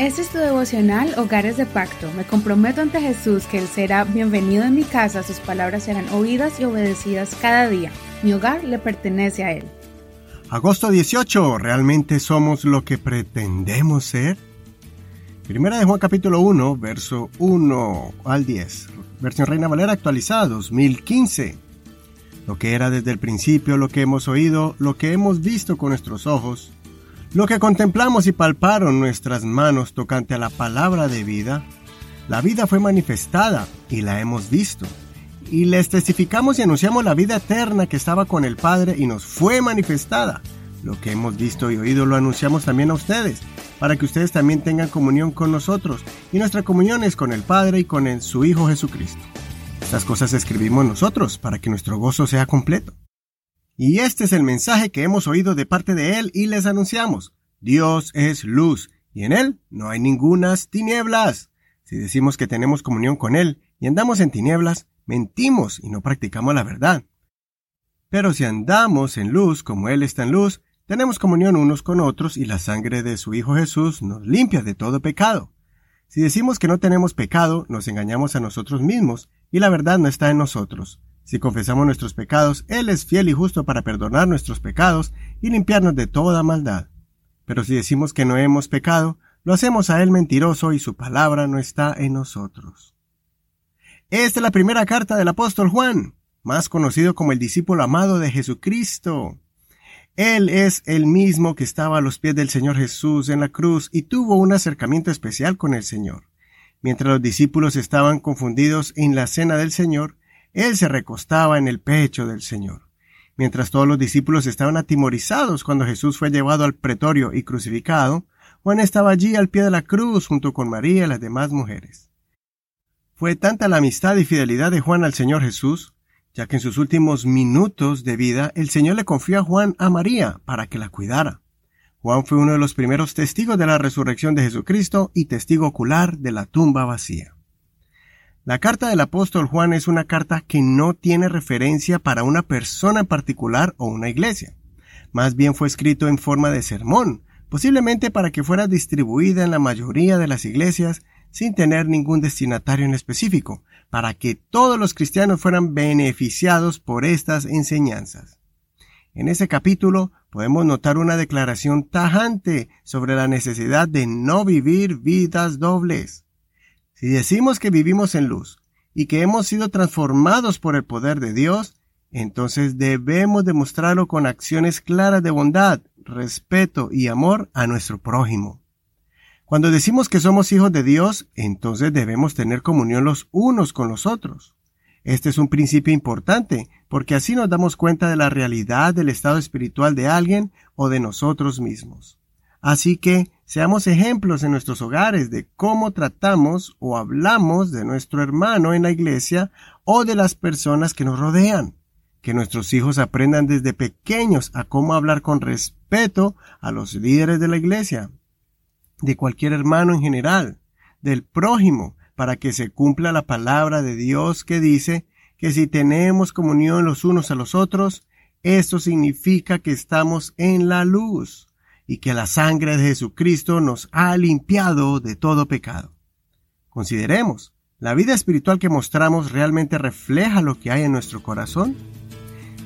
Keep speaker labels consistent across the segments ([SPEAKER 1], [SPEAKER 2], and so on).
[SPEAKER 1] Este es tu devocional Hogares de Pacto. Me comprometo ante Jesús que Él será bienvenido en mi casa, sus palabras serán oídas y obedecidas cada día. Mi hogar le pertenece a Él.
[SPEAKER 2] Agosto 18. ¿Realmente somos lo que pretendemos ser? Primera de Juan capítulo 1, verso 1 al 10. Versión Reina Valera actualizada 2015. Lo que era desde el principio, lo que hemos oído, lo que hemos visto con nuestros ojos, lo que contemplamos y palparon nuestras manos tocante a la palabra de vida, la vida fue manifestada y la hemos visto. Y les testificamos y anunciamos la vida eterna que estaba con el Padre y nos fue manifestada. Lo que hemos visto y oído lo anunciamos también a ustedes, para que ustedes también tengan comunión con nosotros. Y nuestra comunión es con el Padre y con su Hijo Jesucristo. Estas cosas escribimos nosotros para que nuestro gozo sea completo. Y este es el mensaje que hemos oído de parte de Él y les anunciamos. Dios es luz, y en Él no hay ningunas tinieblas. Si decimos que tenemos comunión con Él y andamos en tinieblas, mentimos y no practicamos la verdad. Pero si andamos en luz como Él está en luz, tenemos comunión unos con otros y la sangre de su Hijo Jesús nos limpia de todo pecado. Si decimos que no tenemos pecado, nos engañamos a nosotros mismos y la verdad no está en nosotros. Si confesamos nuestros pecados, Él es fiel y justo para perdonar nuestros pecados y limpiarnos de toda maldad. Pero si decimos que no hemos pecado, lo hacemos a Él mentiroso y su palabra no está en nosotros. Esta es la primera carta del apóstol Juan, más conocido como el discípulo amado de Jesucristo. Él es el mismo que estaba a los pies del Señor Jesús en la cruz y tuvo un acercamiento especial con el Señor. Mientras los discípulos estaban confundidos en la cena del Señor, él se recostaba en el pecho del Señor. Mientras todos los discípulos estaban atimorizados cuando Jesús fue llevado al pretorio y crucificado, Juan estaba allí al pie de la cruz junto con María y las demás mujeres. Fue tanta la amistad y fidelidad de Juan al Señor Jesús, ya que en sus últimos minutos de vida el Señor le confió a Juan a María para que la cuidara. Juan fue uno de los primeros testigos de la resurrección de Jesucristo y testigo ocular de la tumba vacía. La carta del apóstol Juan es una carta que no tiene referencia para una persona en particular o una iglesia. Más bien fue escrito en forma de sermón, posiblemente para que fuera distribuida en la mayoría de las iglesias sin tener ningún destinatario en específico, para que todos los cristianos fueran beneficiados por estas enseñanzas. En ese capítulo podemos notar una declaración tajante sobre la necesidad de no vivir vidas dobles. Si decimos que vivimos en luz y que hemos sido transformados por el poder de Dios, entonces debemos demostrarlo con acciones claras de bondad, respeto y amor a nuestro prójimo. Cuando decimos que somos hijos de Dios, entonces debemos tener comunión los unos con los otros. Este es un principio importante, porque así nos damos cuenta de la realidad del estado espiritual de alguien o de nosotros mismos. Así que seamos ejemplos en nuestros hogares de cómo tratamos o hablamos de nuestro hermano en la iglesia o de las personas que nos rodean. Que nuestros hijos aprendan desde pequeños a cómo hablar con respeto a los líderes de la iglesia, de cualquier hermano en general, del prójimo, para que se cumpla la palabra de Dios que dice que si tenemos comunión los unos a los otros, esto significa que estamos en la luz y que la sangre de Jesucristo nos ha limpiado de todo pecado. Consideremos, ¿la vida espiritual que mostramos realmente refleja lo que hay en nuestro corazón?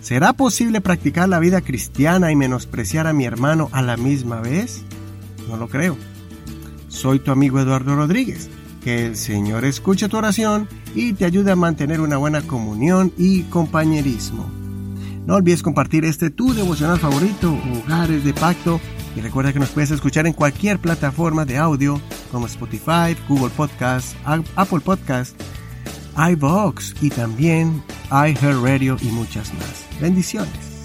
[SPEAKER 2] ¿Será posible practicar la vida cristiana y menospreciar a mi hermano a la misma vez? No lo creo. Soy tu amigo Eduardo Rodríguez. Que el Señor escuche tu oración y te ayude a mantener una buena comunión y compañerismo. No olvides compartir este tu devocional favorito, Hogares de Pacto, y recuerda que nos puedes escuchar en cualquier plataforma de audio como Spotify, Google Podcast, Apple Podcast, iVoox y también iHeartRadio y muchas más. Bendiciones.